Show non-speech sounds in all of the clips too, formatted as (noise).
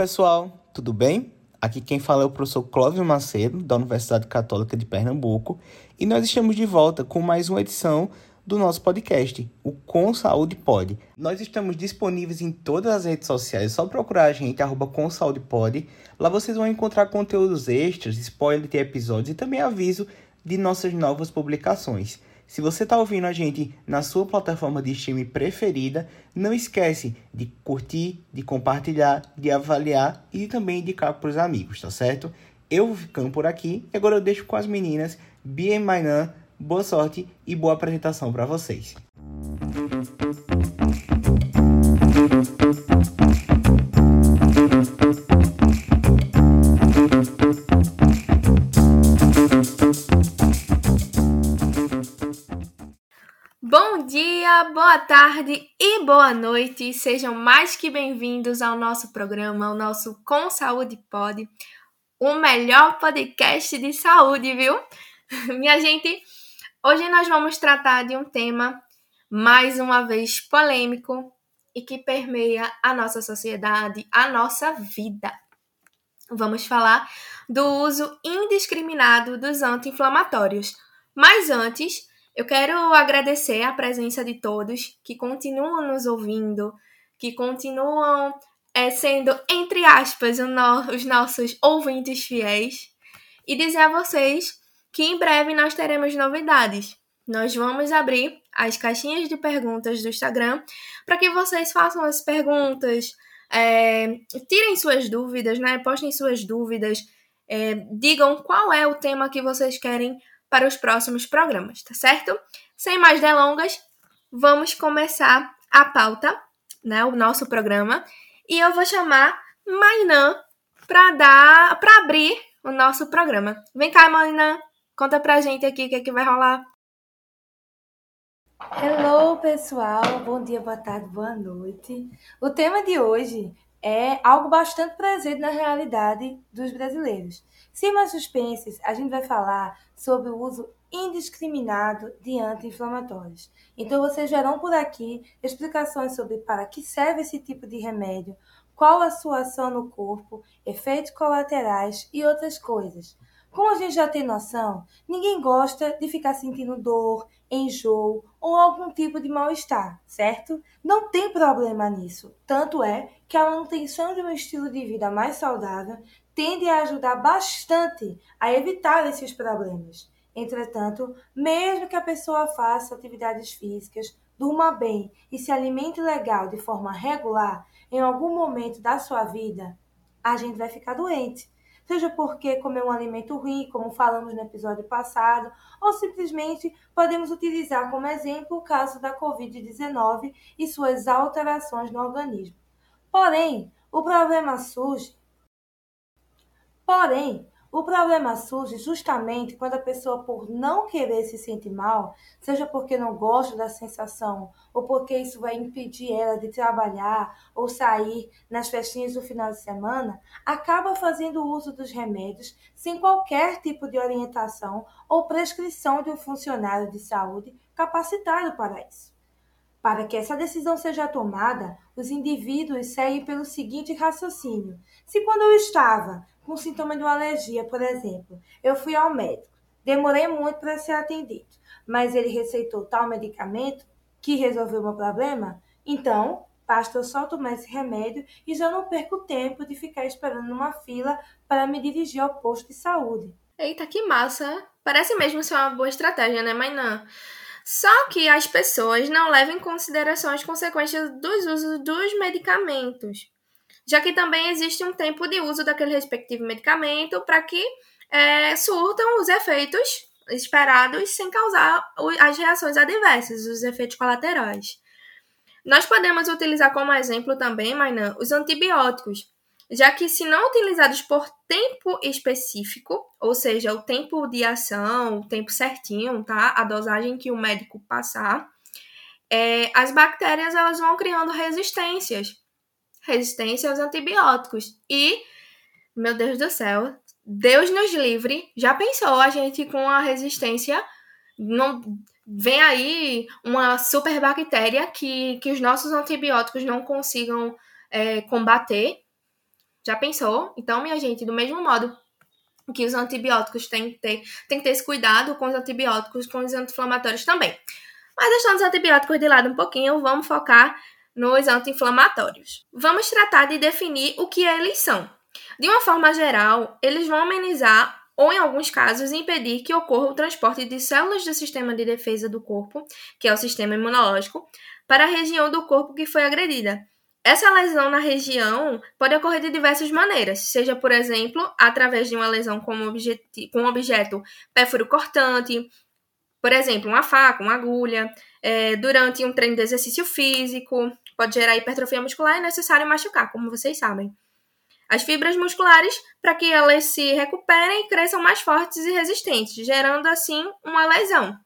Pessoal, tudo bem? Aqui quem fala é o professor Clóvis Macedo, da Universidade Católica de Pernambuco, e nós estamos de volta com mais uma edição do nosso podcast, o Com Saúde Pod. Nós estamos disponíveis em todas as redes sociais, é só procurar a gente, arroba Com Saúde Pod. Lá vocês vão encontrar conteúdos extras, spoiler de episódios e também aviso de nossas novas publicações. Se você está ouvindo a gente na sua plataforma de streaming preferida, não esquece de curtir, de compartilhar, de avaliar e também indicar para os amigos, tá certo? Eu vou ficando por aqui e agora eu deixo com as meninas Bia e Mainan. Boa sorte e boa apresentação para vocês. Boa tarde e boa noite. Sejam mais que bem-vindos ao nosso programa, ao nosso Com Saúde Pod, o melhor podcast de saúde, viu? (laughs) Minha gente, hoje nós vamos tratar de um tema mais uma vez polêmico e que permeia a nossa sociedade, a nossa vida. Vamos falar do uso indiscriminado dos anti-inflamatórios. Mas antes, eu quero agradecer a presença de todos que continuam nos ouvindo, que continuam é, sendo, entre aspas, no, os nossos ouvintes fiéis, e dizer a vocês que em breve nós teremos novidades. Nós vamos abrir as caixinhas de perguntas do Instagram para que vocês façam as perguntas, é, tirem suas dúvidas, né? Postem suas dúvidas, é, digam qual é o tema que vocês querem para os próximos programas, tá certo? Sem mais delongas, vamos começar a pauta, né, o nosso programa, e eu vou chamar Mainã para dar, para abrir o nosso programa. Vem cá, Mainã, conta pra gente aqui o que é que vai rolar. Hello, pessoal. Bom dia, boa tarde, boa noite. O tema de hoje é algo bastante presente na realidade dos brasileiros. Sem mais suspenses, a gente vai falar sobre o uso indiscriminado de anti-inflamatórios. Então, vocês verão por aqui explicações sobre para que serve esse tipo de remédio, qual a sua ação no corpo, efeitos colaterais e outras coisas. Como a gente já tem noção, ninguém gosta de ficar sentindo dor, enjoo ou algum tipo de mal-estar, certo? Não tem problema nisso. Tanto é que a manutenção de um estilo de vida mais saudável tende a ajudar bastante a evitar esses problemas. Entretanto, mesmo que a pessoa faça atividades físicas, durma bem e se alimente legal de forma regular, em algum momento da sua vida, a gente vai ficar doente seja porque comeu um alimento ruim, como falamos no episódio passado, ou simplesmente podemos utilizar como exemplo o caso da Covid-19 e suas alterações no organismo. Porém, o problema surge. Porém, o problema surge justamente quando a pessoa, por não querer se sentir mal, seja porque não gosta da sensação, ou porque isso vai impedir ela de trabalhar ou sair nas festinhas do final de semana, acaba fazendo uso dos remédios sem qualquer tipo de orientação ou prescrição de um funcionário de saúde capacitado para isso. Para que essa decisão seja tomada, os indivíduos seguem pelo seguinte raciocínio: se quando eu estava com sintoma de uma alergia, por exemplo. Eu fui ao médico, demorei muito para ser atendido, mas ele receitou tal medicamento que resolveu o meu problema. Então, basta eu só tomar esse remédio e já não perco tempo de ficar esperando numa fila para me dirigir ao posto de saúde. Eita, que massa! Parece mesmo ser uma boa estratégia, né, mas não. Só que as pessoas não levam em consideração as consequências dos usos dos medicamentos já que também existe um tempo de uso daquele respectivo medicamento para que é, surtam os efeitos esperados sem causar as reações adversas, os efeitos colaterais. Nós podemos utilizar como exemplo também, Mainan, os antibióticos, já que se não utilizados por tempo específico, ou seja, o tempo de ação, o tempo certinho, tá? A dosagem que o médico passar, é, as bactérias elas vão criando resistências resistência aos antibióticos. E, meu Deus do céu, Deus nos livre. Já pensou a gente com a resistência? Não, vem aí uma super bactéria que, que os nossos antibióticos não consigam é, combater. Já pensou? Então, minha gente, do mesmo modo que os antibióticos têm que ter, tem que ter esse cuidado com os antibióticos, com os anti-inflamatórios também. Mas deixando os antibióticos de lado um pouquinho, vamos focar nos anti-inflamatórios. Vamos tratar de definir o que eles são. De uma forma geral, eles vão amenizar ou, em alguns casos, impedir que ocorra o transporte de células do sistema de defesa do corpo, que é o sistema imunológico, para a região do corpo que foi agredida. Essa lesão na região pode ocorrer de diversas maneiras, seja, por exemplo, através de uma lesão com, um objeto pérfuro cortante, por exemplo, uma faca, uma agulha, é, durante um treino de exercício físico, pode gerar hipertrofia muscular é necessário machucar, como vocês sabem. As fibras musculares para que elas se recuperem e cresçam mais fortes e resistentes, gerando assim uma lesão.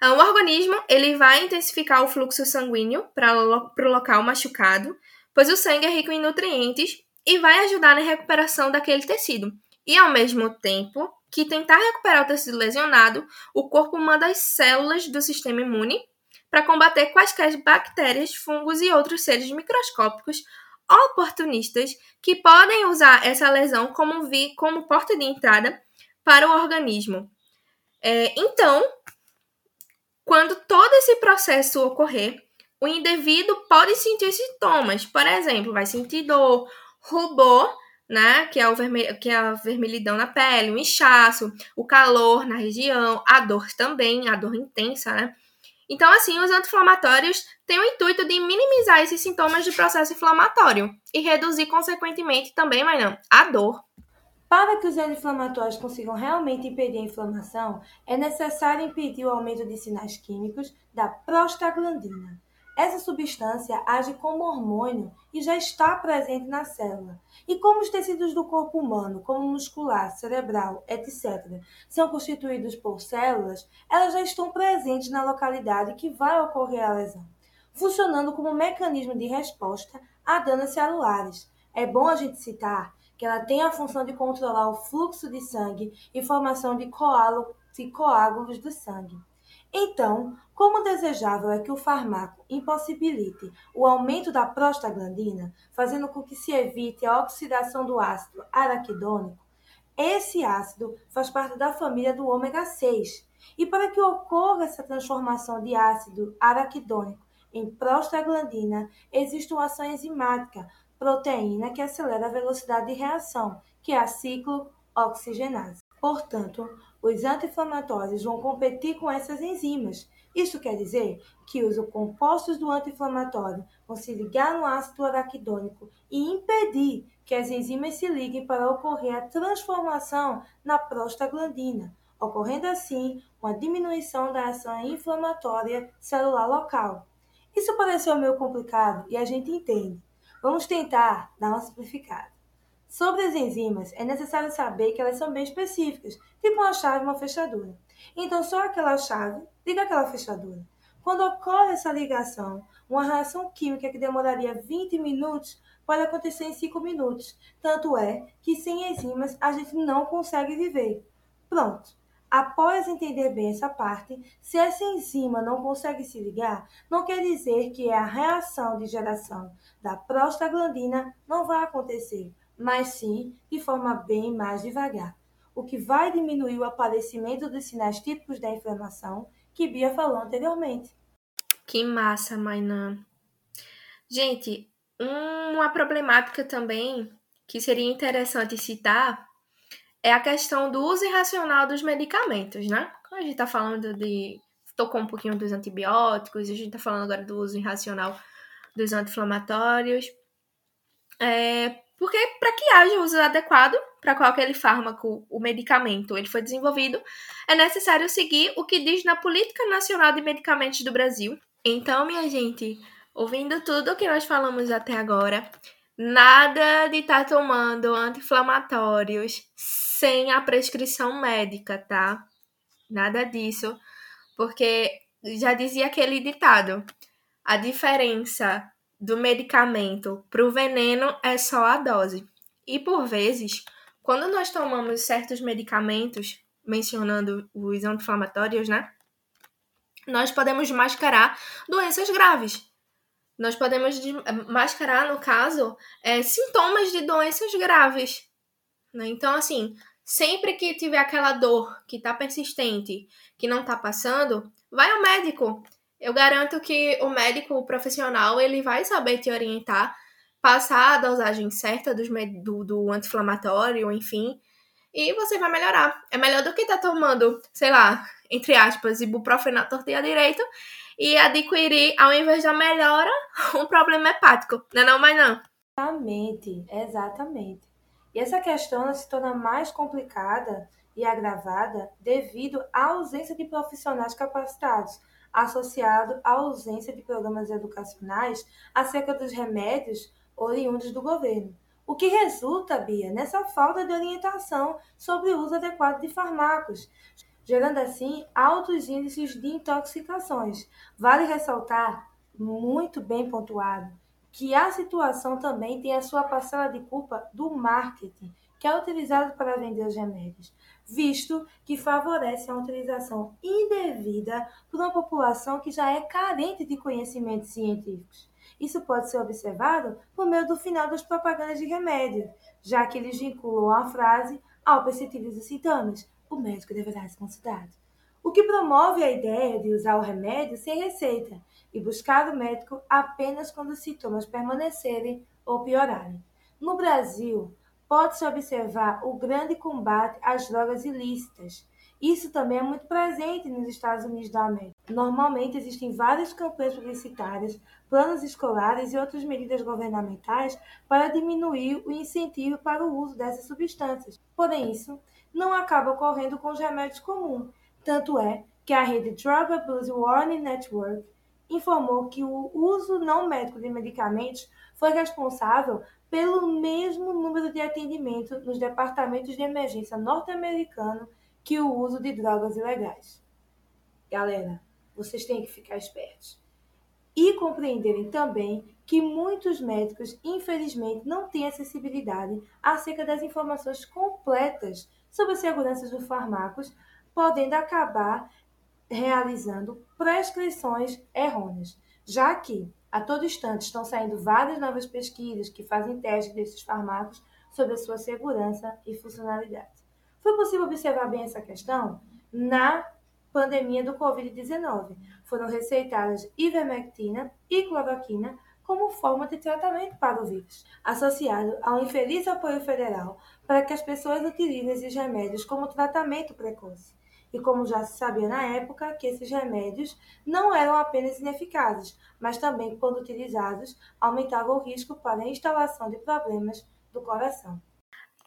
O organismo ele vai intensificar o fluxo sanguíneo para o local machucado, pois o sangue é rico em nutrientes e vai ajudar na recuperação daquele tecido. E ao mesmo tempo que tentar recuperar o tecido lesionado, o corpo manda as células do sistema imune para combater quaisquer bactérias, fungos e outros seres microscópicos oportunistas que podem usar essa lesão como, vi, como porta de entrada para o organismo. É, então, quando todo esse processo ocorrer, o indivíduo pode sentir sintomas. Por exemplo, vai sentir dor, rubor, né, que é, o vermelho, que é a vermelhidão na pele, o inchaço, o calor na região, a dor também, a dor intensa, né? Então, assim, os anti-inflamatórios têm o intuito de minimizar esses sintomas do processo inflamatório e reduzir, consequentemente, também, mas não, a dor. Para que os anti-inflamatórios consigam realmente impedir a inflamação, é necessário impedir o aumento de sinais químicos da prostaglandina. Essa substância age como hormônio e já está presente na célula. E como os tecidos do corpo humano, como muscular, cerebral, etc., são constituídos por células, elas já estão presentes na localidade que vai ocorrer a lesão, funcionando como mecanismo de resposta a danos celulares. É bom a gente citar que ela tem a função de controlar o fluxo de sangue e formação de coágulos do sangue. Então, como desejável é que o fármaco impossibilite o aumento da prostaglandina, fazendo com que se evite a oxidação do ácido araquidônico, esse ácido faz parte da família do ômega 6. E para que ocorra essa transformação de ácido araquidônico em prostaglandina, existe uma ação enzimática, proteína que acelera a velocidade de reação, que é a ciclooxigenase. Portanto, os anti-inflamatórios vão competir com essas enzimas. Isso quer dizer que os compostos do anti-inflamatório vão se ligar no ácido araquidônico e impedir que as enzimas se liguem para ocorrer a transformação na prostaglandina, ocorrendo assim uma diminuição da ação inflamatória celular local. Isso pareceu meio complicado e a gente entende. Vamos tentar dar uma simplificada. Sobre as enzimas, é necessário saber que elas são bem específicas, tipo uma chave e uma fechadura. Então, só aquela chave liga aquela fechadura. Quando ocorre essa ligação, uma reação química que demoraria 20 minutos pode acontecer em 5 minutos. Tanto é que sem enzimas a gente não consegue viver. Pronto. Após entender bem essa parte, se essa enzima não consegue se ligar, não quer dizer que a reação de geração da prostaglandina não vai acontecer, mas sim de forma bem mais devagar, o que vai diminuir o aparecimento dos sinais típicos da inflamação que Bia falou anteriormente. Que massa, Mainã. Gente, uma problemática também que seria interessante citar é a questão do uso irracional dos medicamentos, né? Quando a gente tá falando de. Tocou um pouquinho dos antibióticos, a gente tá falando agora do uso irracional dos anti-inflamatórios. É, porque para que haja uso adequado para qualquer fármaco, o medicamento, ele foi desenvolvido, é necessário seguir o que diz na Política Nacional de Medicamentos do Brasil. Então, minha gente, ouvindo tudo o que nós falamos até agora, nada de estar tá tomando anti-inflamatórios sem a prescrição médica, tá? Nada disso, porque já dizia aquele ditado: a diferença do medicamento para o veneno é só a dose. E por vezes, quando nós tomamos certos medicamentos, mencionando os anti-inflamatórios, né? Nós podemos mascarar doenças graves. nós podemos mascarar, no caso, é, sintomas de doenças graves. Né? Então, assim, sempre que tiver aquela dor que está persistente, que não está passando, vai ao médico. Eu garanto que o médico o profissional ele vai saber te orientar, passar a dosagem certa do, do, do anti-inflamatório, enfim, e você vai melhorar. É melhor do que estar tá tomando, sei lá, entre aspas, ibuprofeno e à direita e adquirir, ao invés da melhora, (laughs) um problema hepático. Não é não, mas não. Exatamente, exatamente. E essa questão se torna mais complicada e agravada devido à ausência de profissionais capacitados, associado à ausência de programas educacionais acerca dos remédios oriundos do governo. O que resulta, Bia, nessa falta de orientação sobre o uso adequado de fármacos, gerando assim altos índices de intoxicações. Vale ressaltar, muito bem pontuado, que a situação também tem a sua parcela de culpa do marketing, que é utilizado para vender os remédios, visto que favorece a utilização indevida por uma população que já é carente de conhecimentos científicos. Isso pode ser observado por meio do final das propagandas de remédio, já que eles vinculam a frase ao perceptíveis os sintomas, o médico deverá se consultar. O que promove a ideia de usar o remédio sem receita e buscar o médico apenas quando os sintomas permanecerem ou piorarem. No Brasil, pode-se observar o grande combate às drogas ilícitas. Isso também é muito presente nos Estados Unidos da América. Normalmente existem várias campanhas publicitárias, planos escolares e outras medidas governamentais para diminuir o incentivo para o uso dessas substâncias. Porém, isso não acaba ocorrendo com os remédios comuns. Tanto é que a rede Drug Abuse Warning Network informou que o uso não médico de medicamentos foi responsável pelo mesmo número de atendimento nos departamentos de emergência norte-americano que o uso de drogas ilegais. Galera, vocês têm que ficar espertos. E compreenderem também que muitos médicos, infelizmente, não têm acessibilidade acerca das informações completas sobre a segurança dos fármacos, podendo acabar realizando prescrições errôneas, já que a todo instante estão saindo várias novas pesquisas que fazem testes desses fármacos sobre a sua segurança e funcionalidade. Foi possível observar bem essa questão na pandemia do Covid-19. Foram receitadas ivermectina e cloroquina como forma de tratamento para o vírus, associado a um infeliz apoio federal para que as pessoas utilizem esses remédios como tratamento precoce. E como já se sabia na época, que esses remédios não eram apenas ineficazes, mas também, quando utilizados, aumentavam o risco para a instalação de problemas do coração.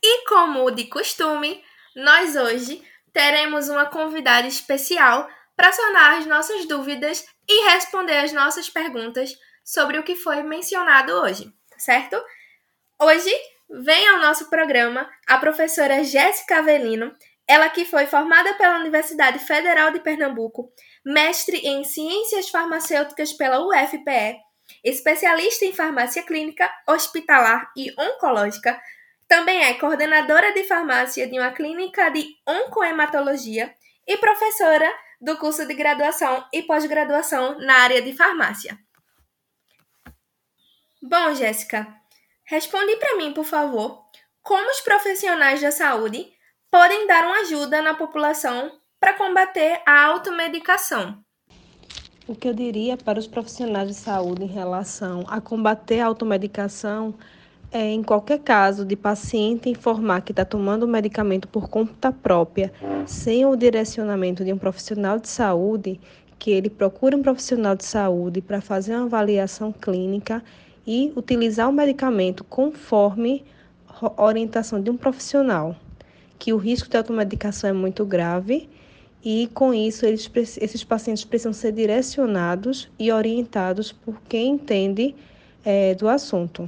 E como de costume, nós hoje teremos uma convidada especial para sanar as nossas dúvidas e responder as nossas perguntas sobre o que foi mencionado hoje, certo? Hoje vem ao nosso programa a professora Jéssica Avelino, ela que foi formada pela Universidade Federal de Pernambuco, mestre em Ciências Farmacêuticas pela UFPE, especialista em farmácia clínica, hospitalar e oncológica, também é coordenadora de farmácia de uma clínica de oncohematologia e professora do curso de graduação e pós-graduação na área de farmácia. Bom, Jéssica, responde para mim, por favor, como os profissionais da saúde podem dar uma ajuda na população para combater a automedicação. O que eu diria para os profissionais de saúde em relação a combater a automedicação é, em qualquer caso de paciente informar que está tomando o medicamento por conta própria, sem o direcionamento de um profissional de saúde, que ele procure um profissional de saúde para fazer uma avaliação clínica e utilizar o medicamento conforme orientação de um profissional, que o risco de automedicação é muito grave e com isso eles, esses pacientes precisam ser direcionados e orientados por quem entende é, do assunto.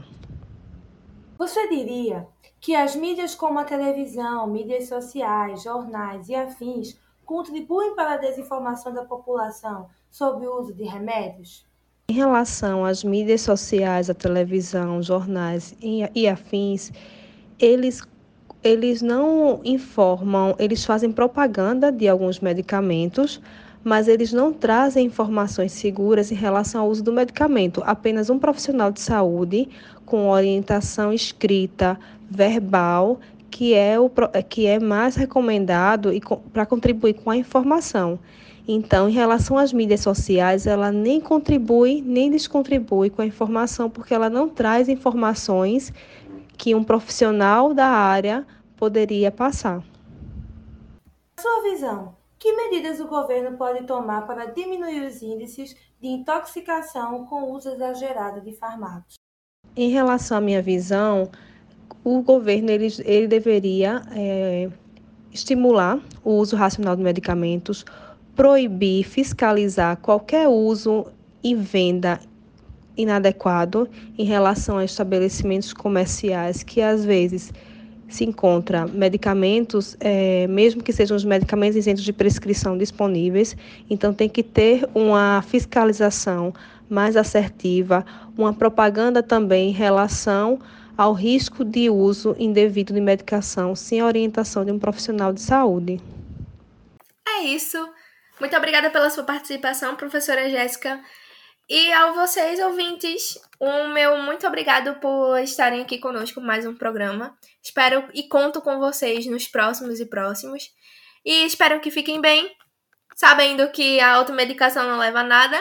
Você diria que as mídias como a televisão, mídias sociais, jornais e afins contribuem para a desinformação da população sobre o uso de remédios? Em relação às mídias sociais, a televisão, jornais e afins, eles, eles não informam, eles fazem propaganda de alguns medicamentos, mas eles não trazem informações seguras em relação ao uso do medicamento. Apenas um profissional de saúde com orientação escrita, verbal, que é, o, que é mais recomendado para contribuir com a informação. Então, em relação às mídias sociais, ela nem contribui nem descontribui com a informação, porque ela não traz informações que um profissional da área poderia passar. Sua visão, que medidas o governo pode tomar para diminuir os índices de intoxicação com o uso exagerado de fármacos? Em relação à minha visão, o governo ele, ele deveria é, estimular o uso racional de medicamentos, proibir, fiscalizar qualquer uso e venda inadequado em relação a estabelecimentos comerciais que às vezes se encontra medicamentos, é, mesmo que sejam os medicamentos isentos de prescrição disponíveis, então tem que ter uma fiscalização mais assertiva, uma propaganda também em relação ao risco de uso indevido de medicação sem orientação de um profissional de saúde. É isso. Muito obrigada pela sua participação, professora Jéssica. E a vocês, ouvintes, o meu muito obrigado por estarem aqui conosco mais um programa. Espero e conto com vocês nos próximos e próximos. E espero que fiquem bem, sabendo que a automedicação não leva a nada.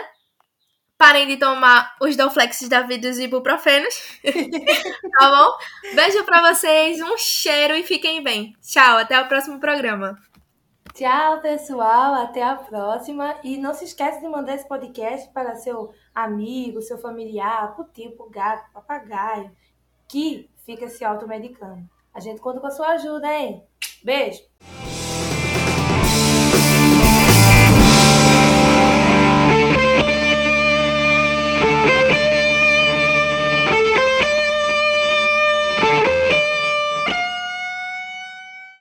Parem de tomar os Dolflexes da vida e os ibuprofenos. (laughs) tá bom? Beijo pra vocês, um cheiro e fiquem bem. Tchau, até o próximo programa. Tchau, pessoal. Até a próxima. E não se esqueça de mandar esse podcast para seu amigo, seu familiar, pro tio, gato, papagaio, que fica se automedicando. A gente conta com a sua ajuda, hein? Beijo!